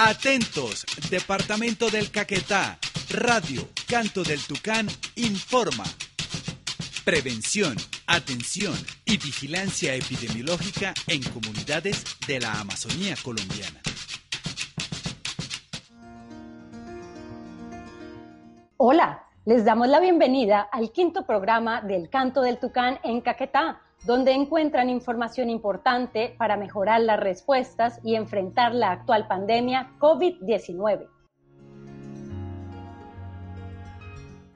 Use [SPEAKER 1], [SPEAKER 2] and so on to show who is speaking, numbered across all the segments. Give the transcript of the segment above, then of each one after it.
[SPEAKER 1] Atentos, Departamento del Caquetá, Radio, Canto del Tucán, informa. Prevención, atención y vigilancia epidemiológica en comunidades de la Amazonía colombiana.
[SPEAKER 2] Hola, les damos la bienvenida al quinto programa del Canto del Tucán en Caquetá, donde encuentran información importante para mejorar las respuestas y enfrentar la actual pandemia COVID-19.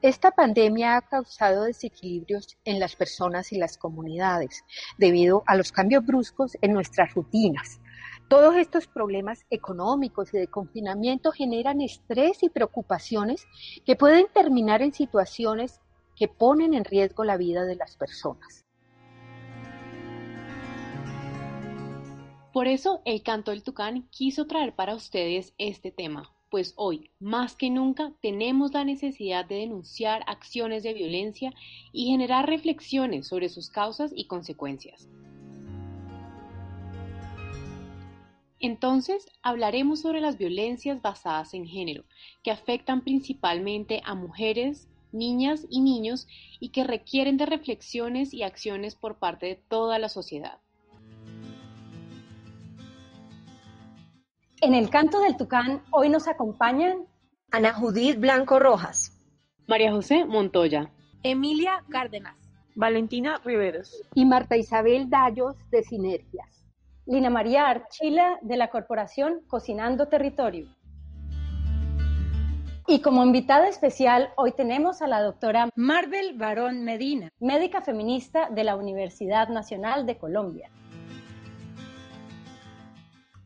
[SPEAKER 3] Esta pandemia ha causado desequilibrios en las personas y las comunidades debido a los cambios bruscos en nuestras rutinas, todos estos problemas económicos y de confinamiento generan estrés y preocupaciones que pueden terminar en situaciones que ponen en riesgo la vida de las personas.
[SPEAKER 4] Por eso el canto del tucán quiso traer para ustedes este tema, pues hoy, más que nunca, tenemos la necesidad de denunciar acciones de violencia y generar reflexiones sobre sus causas y consecuencias. Entonces, hablaremos sobre las violencias basadas en género, que afectan principalmente a mujeres, niñas y niños y que requieren de reflexiones y acciones por parte de toda la sociedad.
[SPEAKER 2] En el canto del Tucán hoy nos acompañan
[SPEAKER 5] Ana Judith Blanco Rojas,
[SPEAKER 4] María José Montoya,
[SPEAKER 6] Emilia Cárdenas,
[SPEAKER 7] Valentina Riveros
[SPEAKER 3] y Marta Isabel Dallos de Sinergias.
[SPEAKER 2] Lina María Archila de la Corporación Cocinando Territorio. Y como invitada especial, hoy tenemos a la doctora Marvel Barón Medina, médica feminista de la Universidad Nacional de Colombia.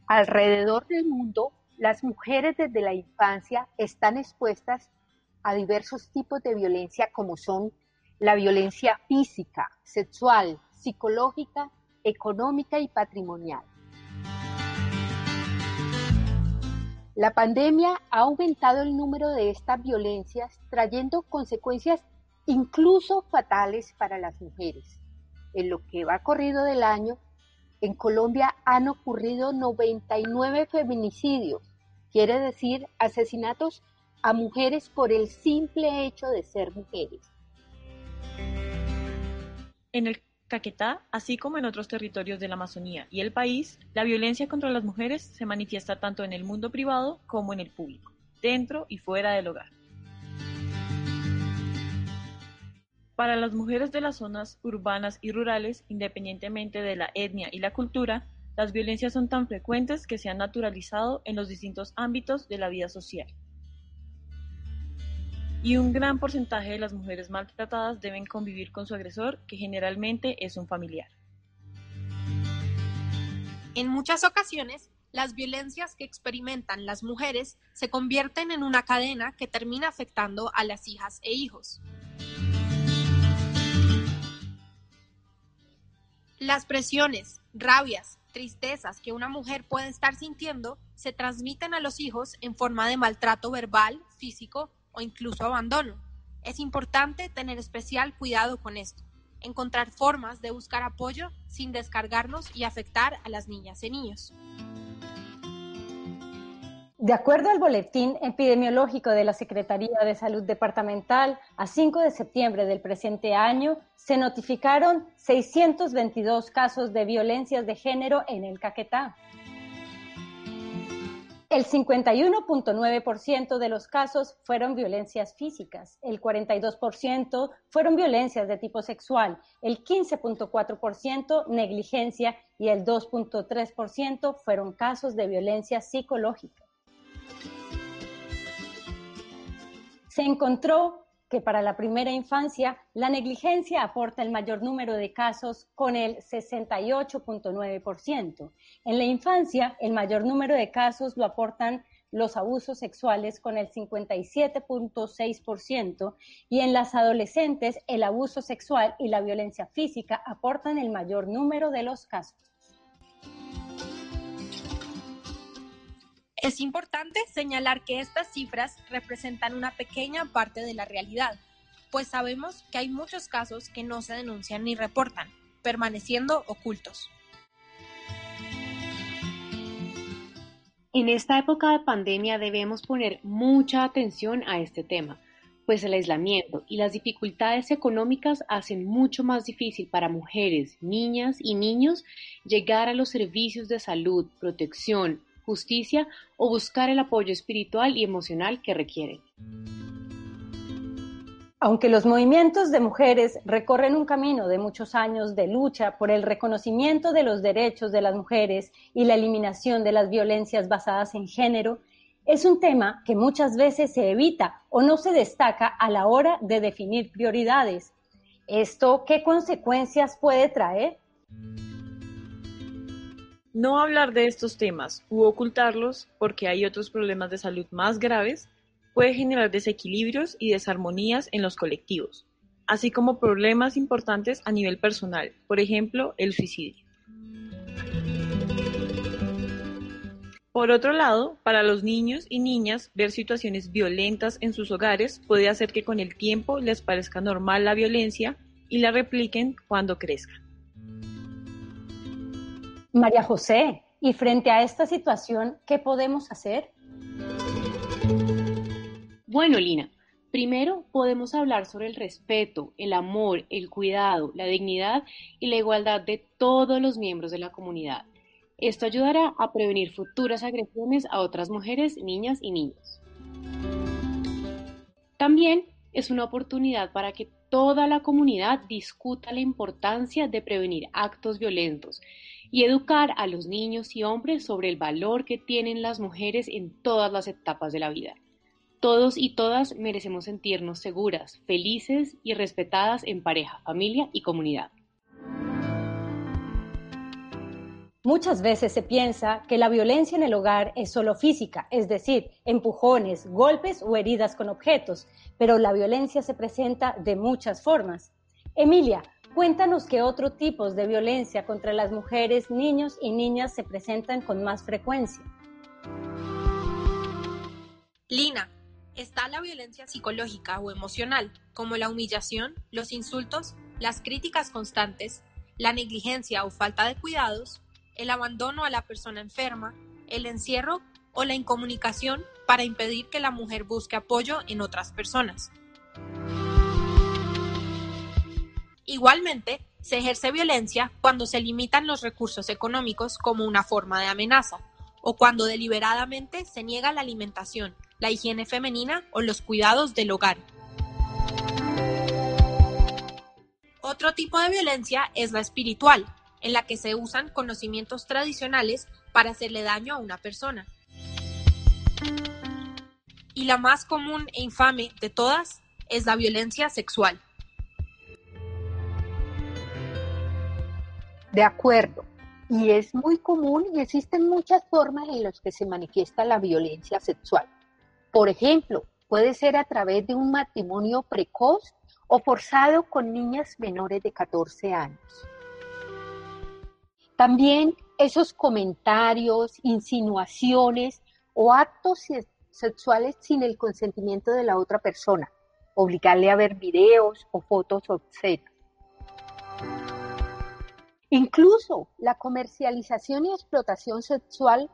[SPEAKER 3] Alrededor del mundo, las mujeres desde la infancia están expuestas a diversos tipos de violencia como son la violencia física, sexual, psicológica económica y patrimonial. La pandemia ha aumentado el número de estas violencias, trayendo consecuencias incluso fatales para las mujeres. En lo que va corrido del año, en Colombia han ocurrido 99 feminicidios, quiere decir asesinatos a mujeres por el simple hecho de ser mujeres.
[SPEAKER 7] En el Caquetá, así como en otros territorios de la Amazonía y el país, la violencia contra las mujeres se manifiesta tanto en el mundo privado como en el público, dentro y fuera del hogar. Para las mujeres de las zonas urbanas y rurales, independientemente de la etnia y la cultura, las violencias son tan frecuentes que se han naturalizado en los distintos ámbitos de la vida social y un gran porcentaje de las mujeres maltratadas deben convivir con su agresor, que generalmente es un familiar.
[SPEAKER 6] En muchas ocasiones, las violencias que experimentan las mujeres se convierten en una cadena que termina afectando a las hijas e hijos. Las presiones, rabias, tristezas que una mujer puede estar sintiendo se transmiten a los hijos en forma de maltrato verbal, físico o incluso abandono. Es importante tener especial cuidado con esto, encontrar formas de buscar apoyo sin descargarnos y afectar a las niñas y niños.
[SPEAKER 2] De acuerdo al boletín epidemiológico de la Secretaría de Salud Departamental, a 5 de septiembre del presente año se notificaron 622 casos de violencias de género en el Caquetá. El 51.9% de los casos fueron violencias físicas, el 42% fueron violencias de tipo sexual, el 15.4% negligencia y el 2.3% fueron casos de violencia psicológica. Se encontró que para la primera infancia la negligencia aporta el mayor número de casos con el 68.9%. En la infancia, el mayor número de casos lo aportan los abusos sexuales con el 57.6% y en las adolescentes el abuso sexual y la violencia física aportan el mayor número de los casos.
[SPEAKER 6] Es importante señalar que estas cifras representan una pequeña parte de la realidad, pues sabemos que hay muchos casos que no se denuncian ni reportan, permaneciendo ocultos.
[SPEAKER 4] En esta época de pandemia debemos poner mucha atención a este tema, pues el aislamiento y las dificultades económicas hacen mucho más difícil para mujeres, niñas y niños llegar a los servicios de salud, protección, justicia o buscar el apoyo espiritual y emocional que requieren.
[SPEAKER 2] Aunque los movimientos de mujeres recorren un camino de muchos años de lucha por el reconocimiento de los derechos de las mujeres y la eliminación de las violencias basadas en género, es un tema que muchas veces se evita o no se destaca a la hora de definir prioridades. ¿Esto qué consecuencias puede traer?
[SPEAKER 7] No hablar de estos temas u ocultarlos porque hay otros problemas de salud más graves puede generar desequilibrios y desarmonías en los colectivos, así como problemas importantes a nivel personal, por ejemplo, el suicidio. Por otro lado, para los niños y niñas, ver situaciones violentas en sus hogares puede hacer que con el tiempo les parezca normal la violencia y la repliquen cuando crezcan.
[SPEAKER 2] María José, y frente a esta situación, ¿qué podemos hacer?
[SPEAKER 4] Bueno, Lina, primero podemos hablar sobre el respeto, el amor, el cuidado, la dignidad y la igualdad de todos los miembros de la comunidad. Esto ayudará a prevenir futuras agresiones a otras mujeres, niñas y niños. También es una oportunidad para que toda la comunidad discuta la importancia de prevenir actos violentos y educar a los niños y hombres sobre el valor que tienen las mujeres en todas las etapas de la vida. Todos y todas merecemos sentirnos seguras, felices y respetadas en pareja, familia y comunidad.
[SPEAKER 2] Muchas veces se piensa que la violencia en el hogar es solo física, es decir, empujones, golpes o heridas con objetos, pero la violencia se presenta de muchas formas. Emilia, cuéntanos qué otro tipos de violencia contra las mujeres, niños y niñas se presentan con más frecuencia.
[SPEAKER 6] Lina, está la violencia psicológica o emocional, como la humillación, los insultos, las críticas constantes, la negligencia o falta de cuidados, el abandono a la persona enferma, el encierro o la incomunicación para impedir que la mujer busque apoyo en otras personas. Igualmente, se ejerce violencia cuando se limitan los recursos económicos como una forma de amenaza, o cuando deliberadamente se niega la alimentación, la higiene femenina o los cuidados del hogar. Otro tipo de violencia es la espiritual, en la que se usan conocimientos tradicionales para hacerle daño a una persona. Y la más común e infame de todas es la violencia sexual.
[SPEAKER 3] De acuerdo. Y es muy común y existen muchas formas en las que se manifiesta la violencia sexual. Por ejemplo, puede ser a través de un matrimonio precoz o forzado con niñas menores de 14 años. También esos comentarios, insinuaciones o actos sexuales sin el consentimiento de la otra persona, obligarle a ver videos o fotos obscenas. Incluso la comercialización y explotación sexual,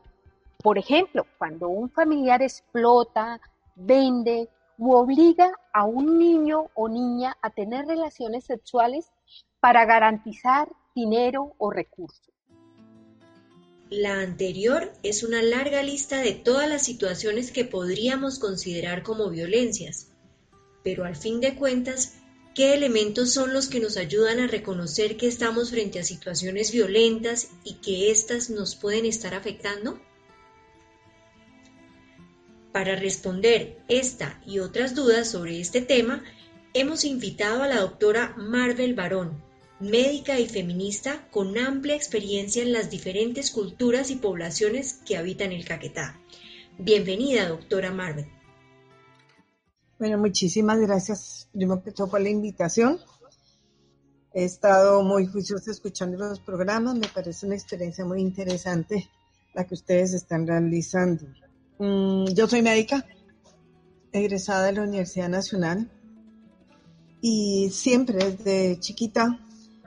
[SPEAKER 3] por ejemplo, cuando un familiar explota, vende u obliga a un niño o niña a tener relaciones sexuales para garantizar dinero o recursos.
[SPEAKER 5] La anterior es una larga lista de todas las situaciones que podríamos considerar como violencias, pero al fin de cuentas, ¿qué elementos son los que nos ayudan a reconocer que estamos frente a situaciones violentas y que éstas nos pueden estar afectando? Para responder esta y otras dudas sobre este tema, hemos invitado a la doctora Marvel Barón, médica y feminista con amplia experiencia en las diferentes culturas y poblaciones que habitan el Caquetá. Bienvenida, doctora Marvel.
[SPEAKER 8] Bueno, muchísimas gracias, primero que por la invitación. He estado muy juiciosa escuchando los programas, me parece una experiencia muy interesante la que ustedes están realizando. Mm, yo soy médica, egresada de la Universidad Nacional y siempre desde chiquita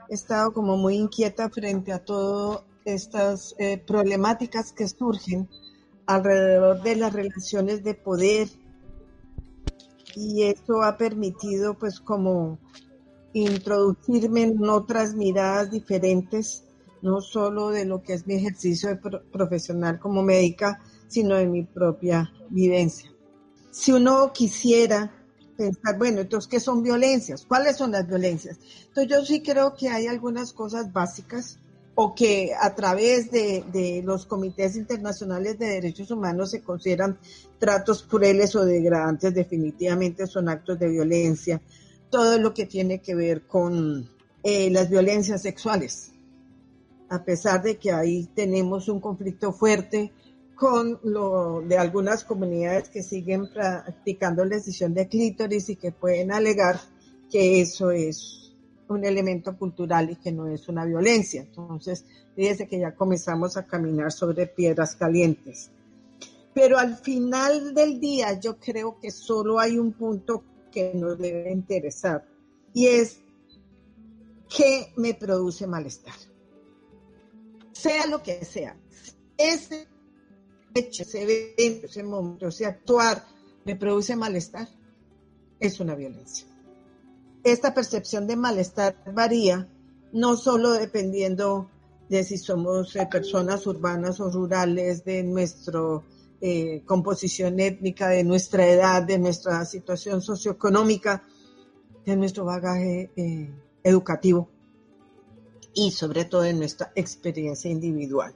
[SPEAKER 8] he estado como muy inquieta frente a todas estas eh, problemáticas que surgen alrededor de las relaciones de poder y eso ha permitido pues como introducirme en otras miradas diferentes, no solo de lo que es mi ejercicio profesional como médica, sino de mi propia vivencia. Si uno quisiera pensar, bueno, entonces, ¿qué son violencias? ¿Cuáles son las violencias? Entonces, yo sí creo que hay algunas cosas básicas o que a través de, de, los comités internacionales de derechos humanos se consideran tratos crueles o degradantes, definitivamente son actos de violencia. Todo lo que tiene que ver con eh, las violencias sexuales, a pesar de que ahí tenemos un conflicto fuerte con lo de algunas comunidades que siguen practicando la decisión de clítoris y que pueden alegar que eso es un elemento cultural y que no es una violencia. Entonces, fíjese que ya comenzamos a caminar sobre piedras calientes. Pero al final del día yo creo que solo hay un punto que nos debe interesar y es qué me produce malestar. Sea lo que sea. Ese ese evento, ese momento, ese actuar me produce malestar, es una violencia. Esta percepción de malestar varía no solo dependiendo de si somos eh, personas urbanas o rurales, de nuestra eh, composición étnica, de nuestra edad, de nuestra situación socioeconómica, de nuestro bagaje eh, educativo y sobre todo de nuestra experiencia individual.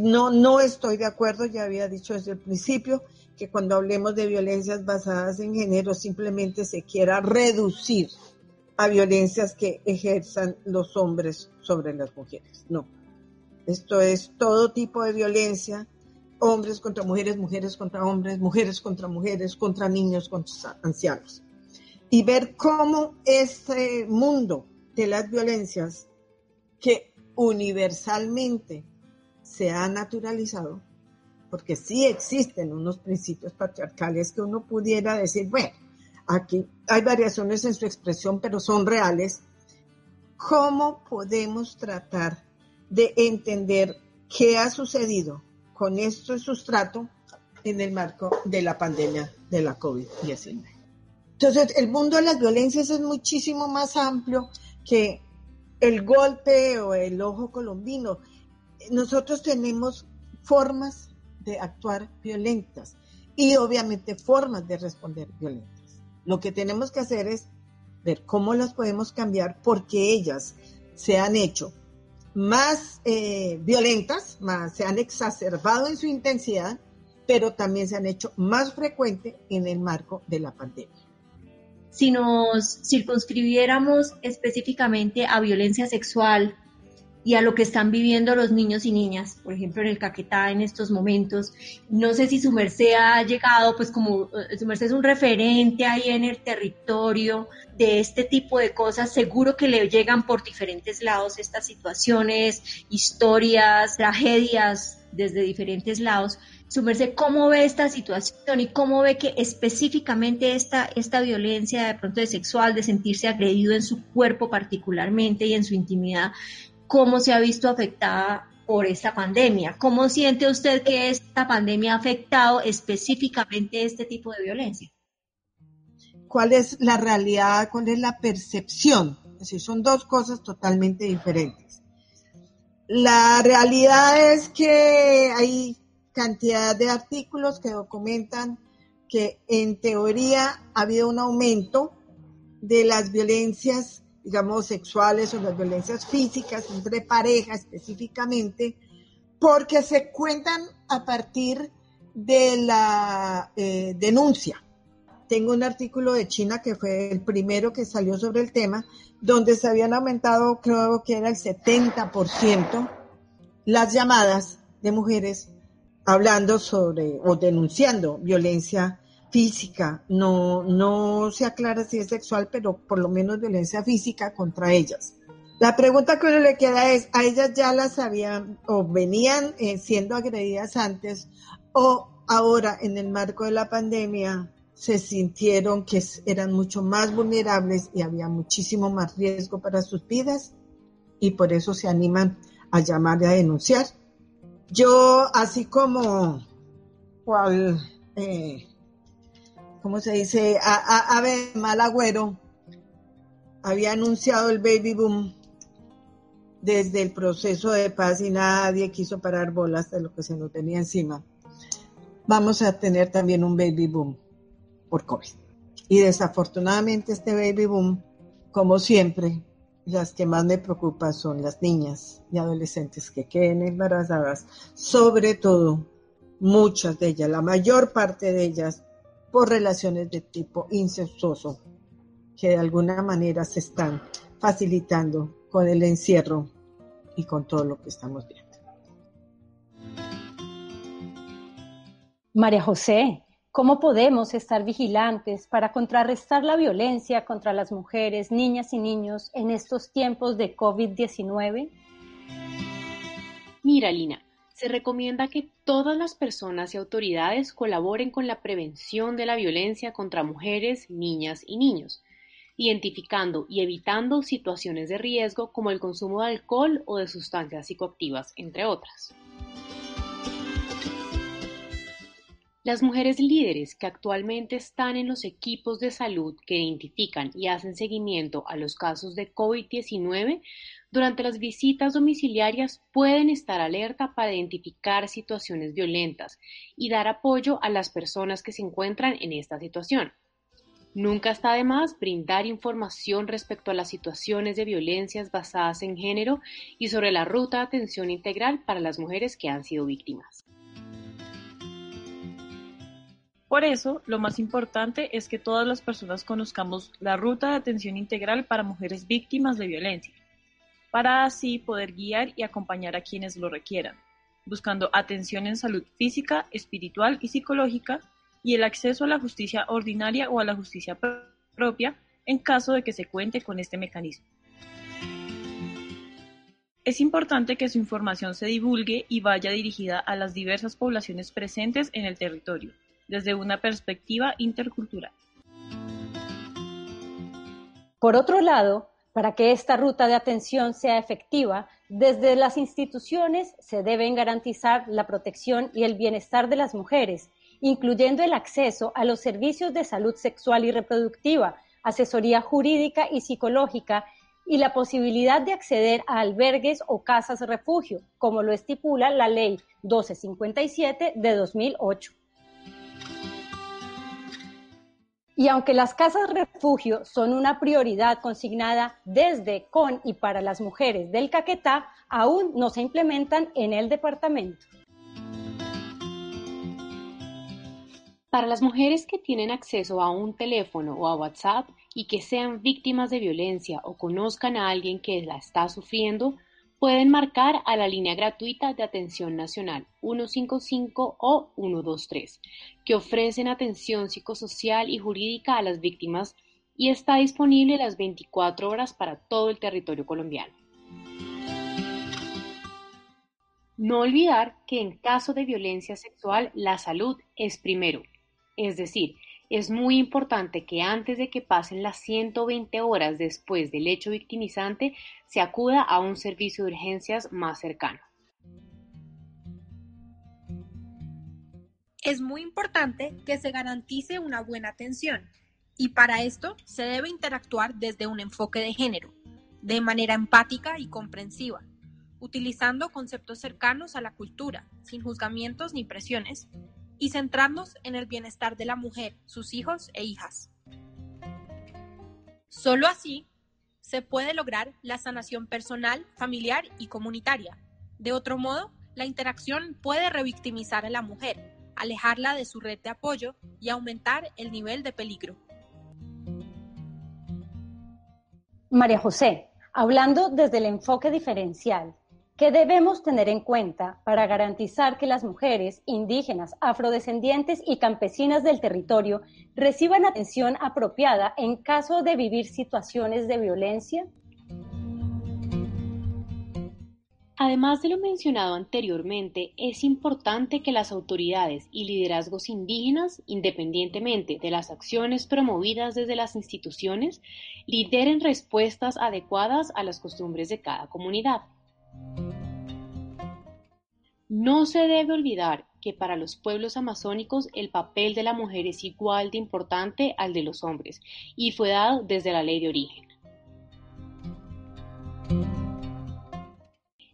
[SPEAKER 8] No, no estoy de acuerdo, ya había dicho desde el principio, que cuando hablemos de violencias basadas en género simplemente se quiera reducir a violencias que ejerzan los hombres sobre las mujeres. No. Esto es todo tipo de violencia, hombres contra mujeres, mujeres contra hombres, mujeres contra mujeres, contra niños, contra ancianos. Y ver cómo este mundo de las violencias que universalmente se ha naturalizado, porque sí existen unos principios patriarcales que uno pudiera decir, bueno, aquí hay variaciones en su expresión, pero son reales. ¿Cómo podemos tratar de entender qué ha sucedido con este sustrato en el marco de la pandemia de la COVID-19? Entonces, el mundo de las violencias es muchísimo más amplio que el golpe o el ojo colombino nosotros tenemos formas de actuar violentas y obviamente formas de responder violentas. Lo que tenemos que hacer es ver cómo las podemos cambiar porque ellas se han hecho más eh, violentas, más se han exacerbado en su intensidad, pero también se han hecho más frecuentes en el marco de la pandemia.
[SPEAKER 5] Si nos circunscribiéramos específicamente a violencia sexual, y a lo que están viviendo los niños y niñas, por ejemplo, en el Caquetá en estos momentos. No sé si su merced ha llegado, pues como eh, su merced es un referente ahí en el territorio de este tipo de cosas, seguro que le llegan por diferentes lados estas situaciones, historias, tragedias desde diferentes lados. Su merced, ¿cómo ve esta situación y cómo ve que específicamente esta, esta violencia de pronto de sexual, de sentirse agredido en su cuerpo particularmente y en su intimidad, cómo se ha visto afectada por esta pandemia. ¿Cómo siente usted que esta pandemia ha afectado específicamente este tipo de violencia?
[SPEAKER 8] ¿Cuál es la realidad? ¿Cuál es la percepción? Es decir, son dos cosas totalmente diferentes. La realidad es que hay cantidad de artículos que documentan que en teoría ha habido un aumento de las violencias digamos, sexuales o las violencias físicas entre parejas específicamente, porque se cuentan a partir de la eh, denuncia. Tengo un artículo de China que fue el primero que salió sobre el tema, donde se habían aumentado, creo que era el 70%, las llamadas de mujeres hablando sobre o denunciando violencia física, no, no se aclara si es sexual, pero por lo menos violencia física contra ellas. La pregunta que uno le queda es, ¿a ellas ya las habían o venían eh, siendo agredidas antes o ahora en el marco de la pandemia se sintieron que eran mucho más vulnerables y había muchísimo más riesgo para sus vidas y por eso se animan a llamar y a denunciar? Yo, así como, cual, eh, ¿cómo se dice? A, ver, mal agüero, había anunciado el baby boom desde el proceso de paz y nadie quiso parar bolas de lo que se nos tenía encima. Vamos a tener también un baby boom por COVID. Y desafortunadamente este baby boom, como siempre, las que más me preocupan son las niñas y adolescentes que queden embarazadas, sobre todo muchas de ellas, la mayor parte de ellas, por relaciones de tipo incestuoso, que de alguna manera se están facilitando con el encierro y con todo lo que estamos viendo.
[SPEAKER 2] María José, ¿cómo podemos estar vigilantes para contrarrestar la violencia contra las mujeres, niñas y niños en estos tiempos de COVID-19?
[SPEAKER 4] Mira, Lina, se recomienda que todas las personas y autoridades colaboren con la prevención de la violencia contra mujeres, niñas y niños, identificando y evitando situaciones de riesgo como el consumo de alcohol o de sustancias psicoactivas, entre otras. Las mujeres líderes que actualmente están en los equipos de salud que identifican y hacen seguimiento a los casos de COVID-19 durante las visitas domiciliarias pueden estar alerta para identificar situaciones violentas y dar apoyo a las personas que se encuentran en esta situación. Nunca está de más brindar información respecto a las situaciones de violencias basadas en género y sobre la ruta de atención integral para las mujeres que han sido víctimas.
[SPEAKER 7] Por eso, lo más importante es que todas las personas conozcamos la ruta de atención integral para mujeres víctimas de violencia, para así poder guiar y acompañar a quienes lo requieran, buscando atención en salud física, espiritual y psicológica y el acceso a la justicia ordinaria o a la justicia propia en caso de que se cuente con este mecanismo. Es importante que su información se divulgue y vaya dirigida a las diversas poblaciones presentes en el territorio, desde una perspectiva intercultural.
[SPEAKER 2] Por otro lado, para que esta ruta de atención sea efectiva, desde las instituciones se deben garantizar la protección y el bienestar de las mujeres incluyendo el acceso a los servicios de salud sexual y reproductiva, asesoría jurídica y psicológica y la posibilidad de acceder a albergues o casas refugio, como lo estipula la Ley 1257 de 2008. Y aunque las casas refugio son una prioridad consignada desde, con y para las mujeres del Caquetá, aún no se implementan en el departamento.
[SPEAKER 4] Para las mujeres que tienen acceso a un teléfono o a WhatsApp y que sean víctimas de violencia o conozcan a alguien que la está sufriendo, pueden marcar a la línea gratuita de atención nacional 155 o 123, que ofrecen atención psicosocial y jurídica a las víctimas y está disponible las 24 horas para todo el territorio colombiano. No olvidar que en caso de violencia sexual la salud es primero es decir, es muy importante que antes de que pasen las 120 horas después del hecho victimizante se acuda a un servicio de urgencias más cercano.
[SPEAKER 6] Es muy importante que se garantice una buena atención y para esto se debe interactuar desde un enfoque de género, de manera empática y comprensiva, utilizando conceptos cercanos a la cultura, sin juzgamientos ni presiones, y centrarnos en el bienestar de la mujer, sus hijos e hijas. Solo así se puede lograr la sanación personal, familiar y comunitaria. De otro modo, la interacción puede revictimizar a la mujer, alejarla de su red de apoyo y aumentar el nivel de peligro.
[SPEAKER 2] María José, hablando desde el enfoque diferencial, ¿Qué debemos tener en cuenta para garantizar que las mujeres indígenas, afrodescendientes y campesinas del territorio reciban atención apropiada en caso de vivir situaciones de violencia?
[SPEAKER 4] Además de lo mencionado anteriormente, es importante que las autoridades y liderazgos indígenas, independientemente de las acciones promovidas desde las instituciones, lideren respuestas adecuadas a las costumbres de cada comunidad. No se debe olvidar que para los pueblos amazónicos el papel de la mujer es igual de importante al de los hombres y fue dado desde la ley de origen.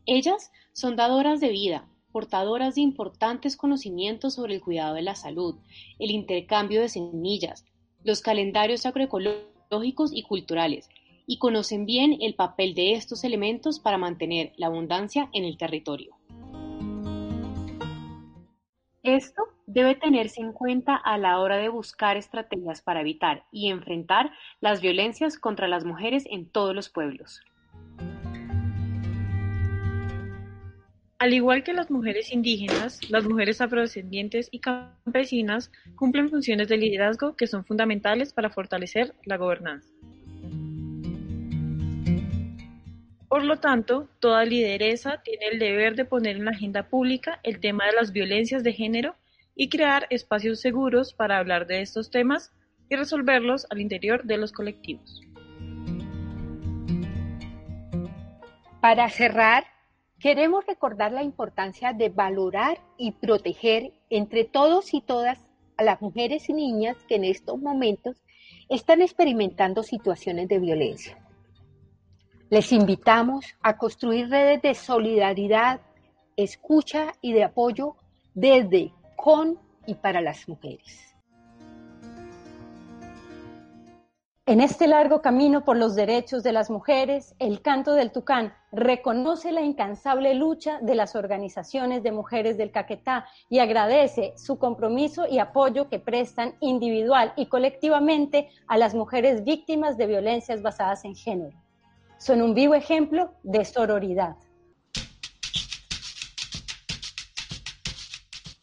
[SPEAKER 4] Ellas son dadoras de vida, portadoras de importantes conocimientos sobre el cuidado de la salud, el intercambio de semillas, los calendarios agroecológicos y culturales, y conocen bien el papel de estos elementos para mantener la abundancia en el territorio. Esto debe tenerse en cuenta a la hora de buscar estrategias para evitar y enfrentar las violencias contra las mujeres en todos los pueblos.
[SPEAKER 7] Al igual que las mujeres indígenas, las mujeres afrodescendientes y campesinas cumplen funciones de liderazgo que son fundamentales para fortalecer la gobernanza. Por lo tanto, toda lideresa tiene el deber de poner en la agenda pública el tema de las violencias de género y crear espacios seguros para hablar de estos temas y resolverlos al interior de los colectivos.
[SPEAKER 3] Para cerrar, queremos recordar la importancia de valorar y proteger entre todos y todas a las mujeres y niñas que en estos momentos están experimentando situaciones de violencia. Les invitamos a construir redes de solidaridad, escucha y de apoyo desde, con y para las mujeres.
[SPEAKER 2] En este largo camino por los derechos de las mujeres, el canto del Tucán reconoce la incansable lucha de las organizaciones de mujeres del Caquetá y agradece su compromiso y apoyo que prestan individual y colectivamente a las mujeres víctimas de violencias basadas en género son un vivo ejemplo de sororidad.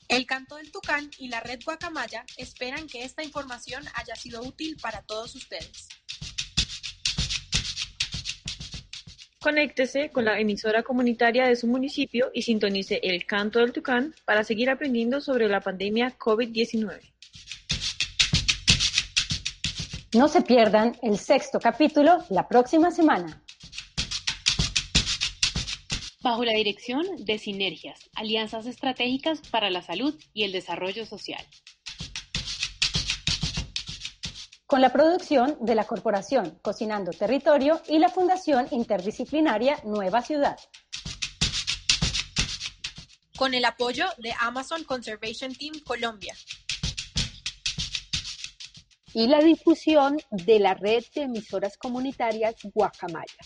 [SPEAKER 6] El Canto del Tucán y la Red Guacamaya esperan que esta información haya sido útil para todos ustedes.
[SPEAKER 7] Conéctese con la emisora comunitaria de su municipio y sintonice el Canto del Tucán para seguir aprendiendo sobre la pandemia COVID-19.
[SPEAKER 2] No se pierdan el sexto capítulo la próxima semana
[SPEAKER 4] bajo la dirección de Sinergias, Alianzas Estratégicas para la Salud y el Desarrollo Social.
[SPEAKER 2] Con la producción de la Corporación Cocinando Territorio y la Fundación Interdisciplinaria Nueva Ciudad.
[SPEAKER 6] Con el apoyo de Amazon Conservation Team Colombia.
[SPEAKER 3] Y la difusión de la red de emisoras comunitarias Guacamaya.